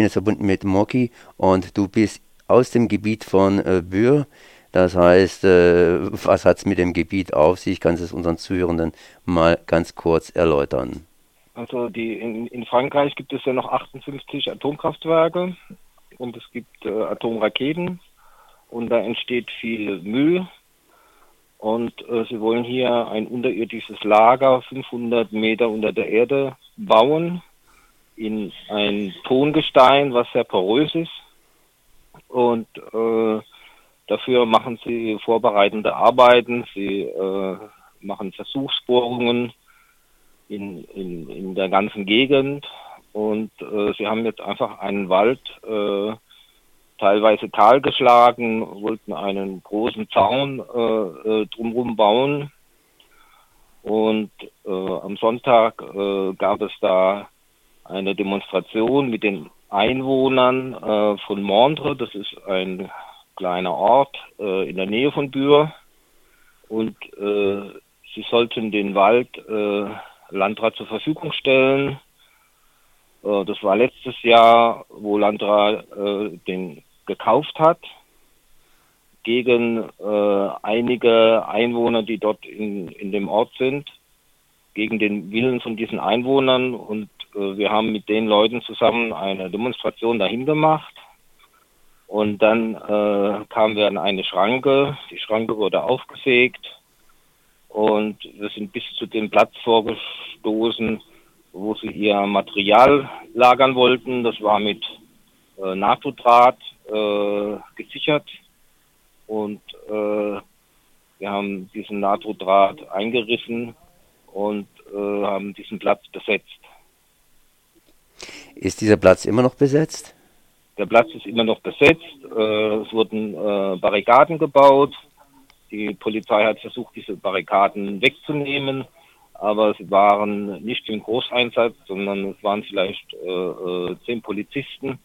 bin jetzt verbunden mit Moki und du bist aus dem Gebiet von äh, Bühr. Das heißt, äh, was hat es mit dem Gebiet auf sich? Kannst du es unseren Zuhörenden mal ganz kurz erläutern? Also die, in, in, Frankreich gibt es ja noch 58 Atomkraftwerke und es gibt äh, Atomraketen und da entsteht viel Müll und äh, sie wollen hier ein unterirdisches Lager 500 Meter unter der Erde bauen in ein Tongestein, was sehr porös ist. Und äh, dafür machen sie vorbereitende Arbeiten, sie äh, machen Versuchsbohrungen in, in, in der ganzen Gegend und äh, sie haben jetzt einfach einen Wald äh, teilweise kahl geschlagen, wollten einen großen Zaun äh, äh, drumherum bauen. Und äh, am Sonntag äh, gab es da eine Demonstration mit den Einwohnern äh, von Montre. Das ist ein kleiner Ort äh, in der Nähe von Bühr. Und äh, sie sollten den Wald äh, Landrat zur Verfügung stellen. Äh, das war letztes Jahr, wo Landrat äh, den gekauft hat gegen einige Einwohner, die dort in, in dem Ort sind, gegen den Willen von diesen Einwohnern. Und wir haben mit den Leuten zusammen eine Demonstration dahin gemacht. Und dann äh, kamen wir an eine Schranke. Die Schranke wurde aufgesägt. Und wir sind bis zu dem Platz vorgestoßen, wo sie ihr Material lagern wollten. Das war mit äh, NATO-Draht äh, gesichert und äh, wir haben diesen NATO-Draht eingerissen und äh, haben diesen Platz besetzt. Ist dieser Platz immer noch besetzt? Der Platz ist immer noch besetzt. Äh, es wurden äh, Barrikaden gebaut. Die Polizei hat versucht, diese Barrikaden wegzunehmen, aber sie waren nicht im Großeinsatz, sondern es waren vielleicht äh, zehn Polizisten,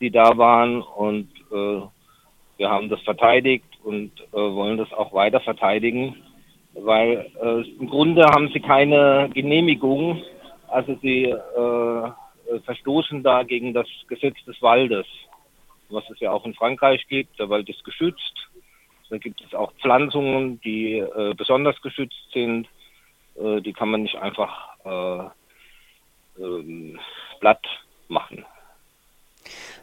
die da waren und wir haben das verteidigt und wollen das auch weiter verteidigen, weil im Grunde haben sie keine Genehmigung, also sie verstoßen da gegen das Gesetz des Waldes, was es ja auch in Frankreich gibt. Der Wald ist geschützt. Da gibt es auch Pflanzungen, die äh, besonders geschützt sind. Äh, die kann man nicht einfach äh, ähm, platt machen.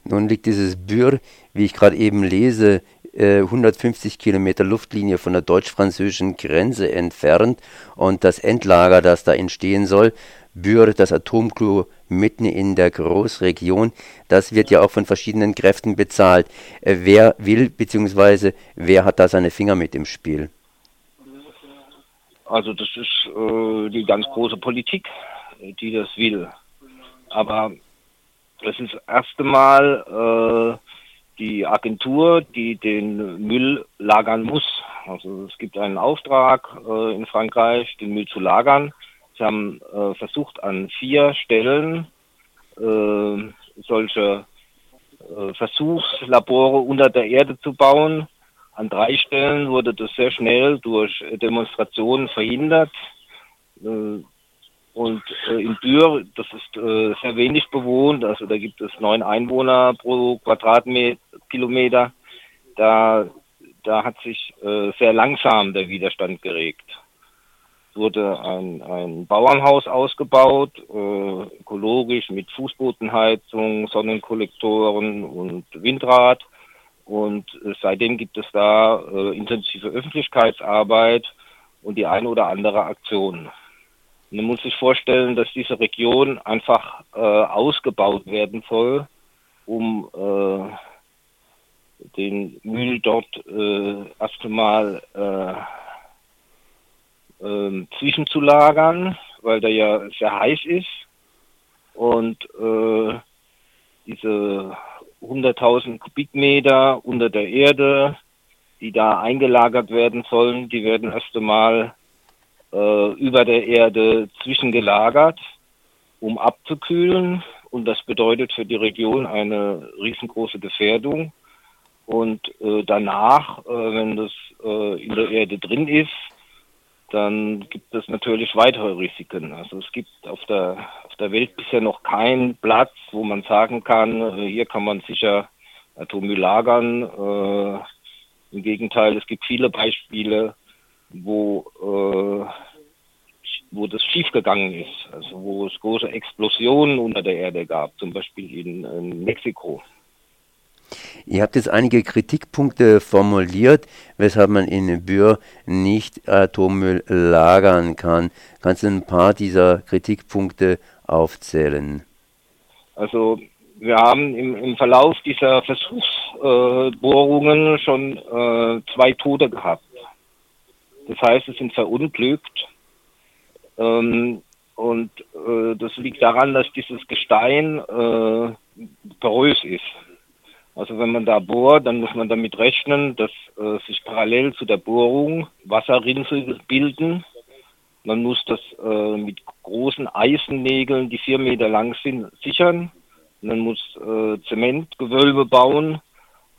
Nun liegt dieses Bür, wie ich gerade eben lese, 150 äh, Kilometer Luftlinie von der deutsch-französischen Grenze entfernt und das Endlager, das da entstehen soll, Bür, das Atomklo mitten in der Großregion, das wird ja auch von verschiedenen Kräften bezahlt. Äh, wer will bzw. wer hat da seine Finger mit im Spiel? Also das ist äh, die ganz große Politik, die das will. Aber das ist das erste Mal äh, die Agentur, die den Müll lagern muss. Also es gibt einen Auftrag äh, in Frankreich, den Müll zu lagern. Sie haben äh, versucht, an vier Stellen äh, solche äh, Versuchslabore unter der Erde zu bauen. An drei Stellen wurde das sehr schnell durch Demonstrationen verhindert. Äh, und äh, in Bühr, das ist äh, sehr wenig bewohnt, also da gibt es neun Einwohner pro Quadratkilometer. Da, da hat sich äh, sehr langsam der Widerstand geregt. Es wurde ein, ein Bauernhaus ausgebaut, äh, ökologisch mit Fußbodenheizung, Sonnenkollektoren und Windrad. Und äh, seitdem gibt es da äh, intensive Öffentlichkeitsarbeit und die eine oder andere Aktion. Man muss sich vorstellen, dass diese Region einfach äh, ausgebaut werden soll, um äh, den Müll dort äh, erst einmal äh, äh, zwischenzulagern, weil der ja sehr heiß ist. Und äh, diese 100.000 Kubikmeter unter der Erde, die da eingelagert werden sollen, die werden erst einmal äh, über der Erde zwischengelagert, um abzukühlen. Und das bedeutet für die Region eine riesengroße Gefährdung. Und äh, danach, äh, wenn das äh, in der Erde drin ist, dann gibt es natürlich weitere Risiken. Also es gibt auf der, auf der Welt bisher noch keinen Platz, wo man sagen kann, äh, hier kann man sicher Atommüll lagern. Äh, Im Gegenteil, es gibt viele Beispiele, wo, äh, wo das schiefgegangen ist, also wo es große Explosionen unter der Erde gab, zum Beispiel in, in Mexiko. Ihr habt jetzt einige Kritikpunkte formuliert, weshalb man in Bühr nicht Atommüll lagern kann. Kannst du ein paar dieser Kritikpunkte aufzählen? Also wir haben im, im Verlauf dieser Versuchsbohrungen äh, schon äh, zwei Tote gehabt. Das heißt, es sind verunglückt. Ähm, und äh, das liegt daran, dass dieses Gestein äh, porös ist. Also wenn man da bohrt, dann muss man damit rechnen, dass äh, sich parallel zu der Bohrung Wasserrinsel bilden. Man muss das äh, mit großen Eisennägeln, die vier Meter lang sind, sichern. Man muss äh, Zementgewölbe bauen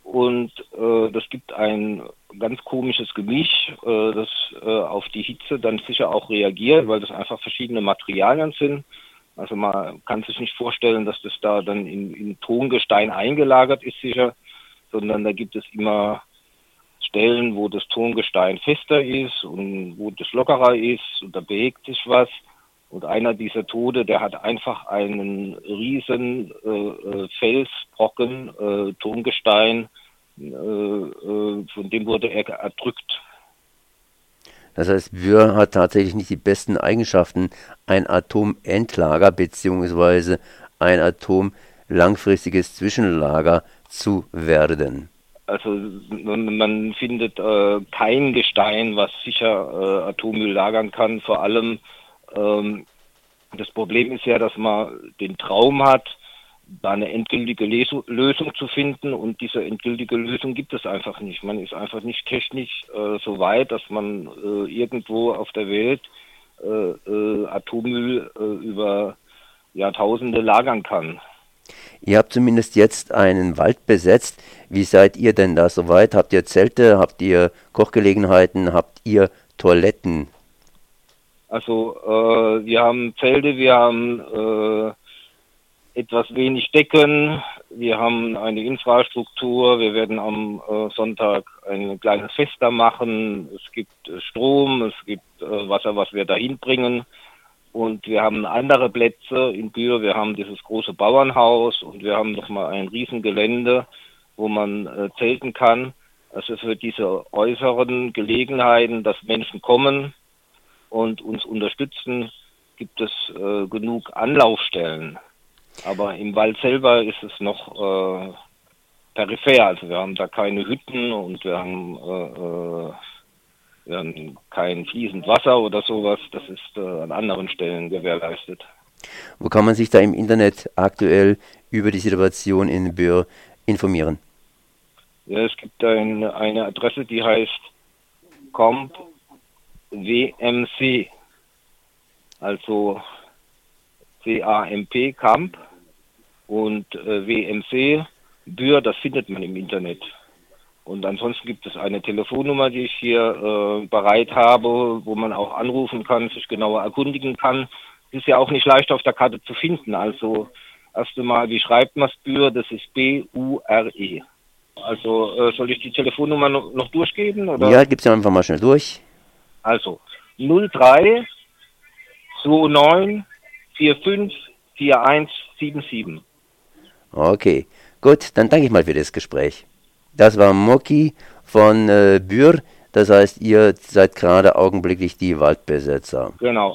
und äh, das gibt ein ganz komisches Gemisch, äh, das äh, auf die Hitze dann sicher auch reagiert, weil das einfach verschiedene Materialien sind. Also man kann sich nicht vorstellen, dass das da dann in, in Tongestein eingelagert ist sicher, sondern da gibt es immer Stellen, wo das Tongestein fester ist und wo das lockerer ist und da bewegt sich was. Und einer dieser Tode, der hat einfach einen riesen äh, äh Felsbrocken, äh, Tongestein, äh, äh, von dem wurde er erdrückt. Das heißt, Wür hat tatsächlich nicht die besten Eigenschaften, ein Atomendlager bzw. ein atomlangfristiges Zwischenlager zu werden. Also man findet äh, kein Gestein, was sicher Atommüll lagern kann. Vor allem ähm, das Problem ist ja, dass man den Traum hat, da eine endgültige Lösung zu finden und diese endgültige Lösung gibt es einfach nicht. Man ist einfach nicht technisch äh, so weit, dass man äh, irgendwo auf der Welt äh, äh Atommüll äh, über Jahrtausende lagern kann. Ihr habt zumindest jetzt einen Wald besetzt. Wie seid ihr denn da soweit? Habt ihr Zelte? Habt ihr Kochgelegenheiten? Habt ihr Toiletten? Also äh, wir haben Zelte, wir haben etwas wenig Decken. Wir haben eine Infrastruktur. Wir werden am äh, Sonntag ein kleines Fest da machen. Es gibt äh, Strom, es gibt äh, Wasser, was wir dahin bringen. Und wir haben andere Plätze in Bühr. Wir haben dieses große Bauernhaus und wir haben nochmal ein Riesengelände, wo man äh, zelten kann. Also für diese äußeren Gelegenheiten, dass Menschen kommen und uns unterstützen, gibt es äh, genug Anlaufstellen. Aber im Wald selber ist es noch äh, peripher. Also wir haben da keine Hütten und wir haben, äh, äh wir haben kein fließend Wasser oder sowas. Das ist äh, an anderen Stellen gewährleistet. Wo kann man sich da im Internet aktuell über die Situation in Böhr informieren? Ja, es gibt ein, eine Adresse, die heißt comp WMC, also C-A-M-P, Camp und äh, WMC, Bür, das findet man im Internet. Und ansonsten gibt es eine Telefonnummer, die ich hier äh, bereit habe, wo man auch anrufen kann, sich genauer erkundigen kann. Ist ja auch nicht leicht auf der Karte zu finden. Also erst einmal, wie schreibt man es Bür? Das ist B-U-R-E. Also äh, soll ich die Telefonnummer noch, noch durchgeben? Oder? Ja, gib sie einfach mal schnell durch. Also 03 29 45 4177. Okay, gut, dann danke ich mal für das Gespräch. Das war Moki von äh, Bür, das heißt, ihr seid gerade augenblicklich die Waldbesetzer. Genau.